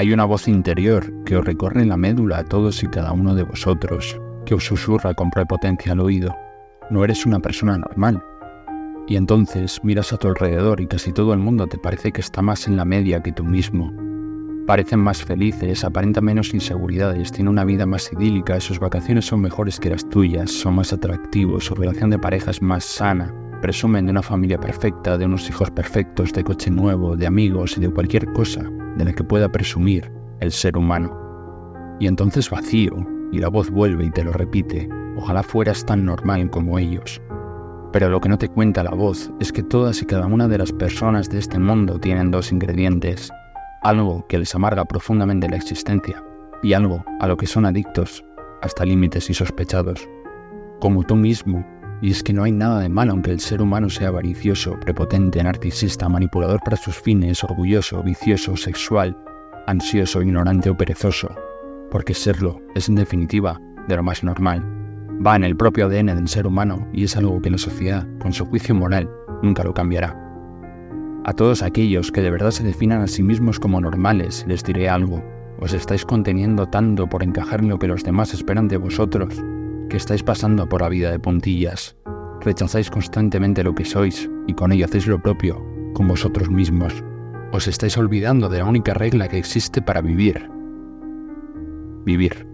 Hay una voz interior que os recorre la médula a todos y cada uno de vosotros, que os susurra con prepotencia al oído. No eres una persona normal. Y entonces miras a tu alrededor y casi todo el mundo te parece que está más en la media que tú mismo. Parecen más felices, aparentan menos inseguridades, tienen una vida más idílica, sus vacaciones son mejores que las tuyas, son más atractivos, su relación de pareja es más sana, presumen de una familia perfecta, de unos hijos perfectos, de coche nuevo, de amigos y de cualquier cosa de la que pueda presumir el ser humano. Y entonces vacío, y la voz vuelve y te lo repite, ojalá fueras tan normal como ellos. Pero lo que no te cuenta la voz es que todas y cada una de las personas de este mundo tienen dos ingredientes, algo que les amarga profundamente la existencia y algo a lo que son adictos hasta límites insospechados, como tú mismo y es que no hay nada de malo aunque el ser humano sea avaricioso, prepotente, narcisista, manipulador para sus fines, orgulloso, vicioso, sexual, ansioso, ignorante o perezoso. Porque serlo es en definitiva de lo más normal. Va en el propio ADN del ser humano y es algo que la sociedad, con su juicio moral, nunca lo cambiará. A todos aquellos que de verdad se definan a sí mismos como normales, les diré algo. Os estáis conteniendo tanto por encajar en lo que los demás esperan de vosotros que estáis pasando por la vida de puntillas. Rechazáis constantemente lo que sois y con ello hacéis lo propio con vosotros mismos. Os estáis olvidando de la única regla que existe para vivir. Vivir.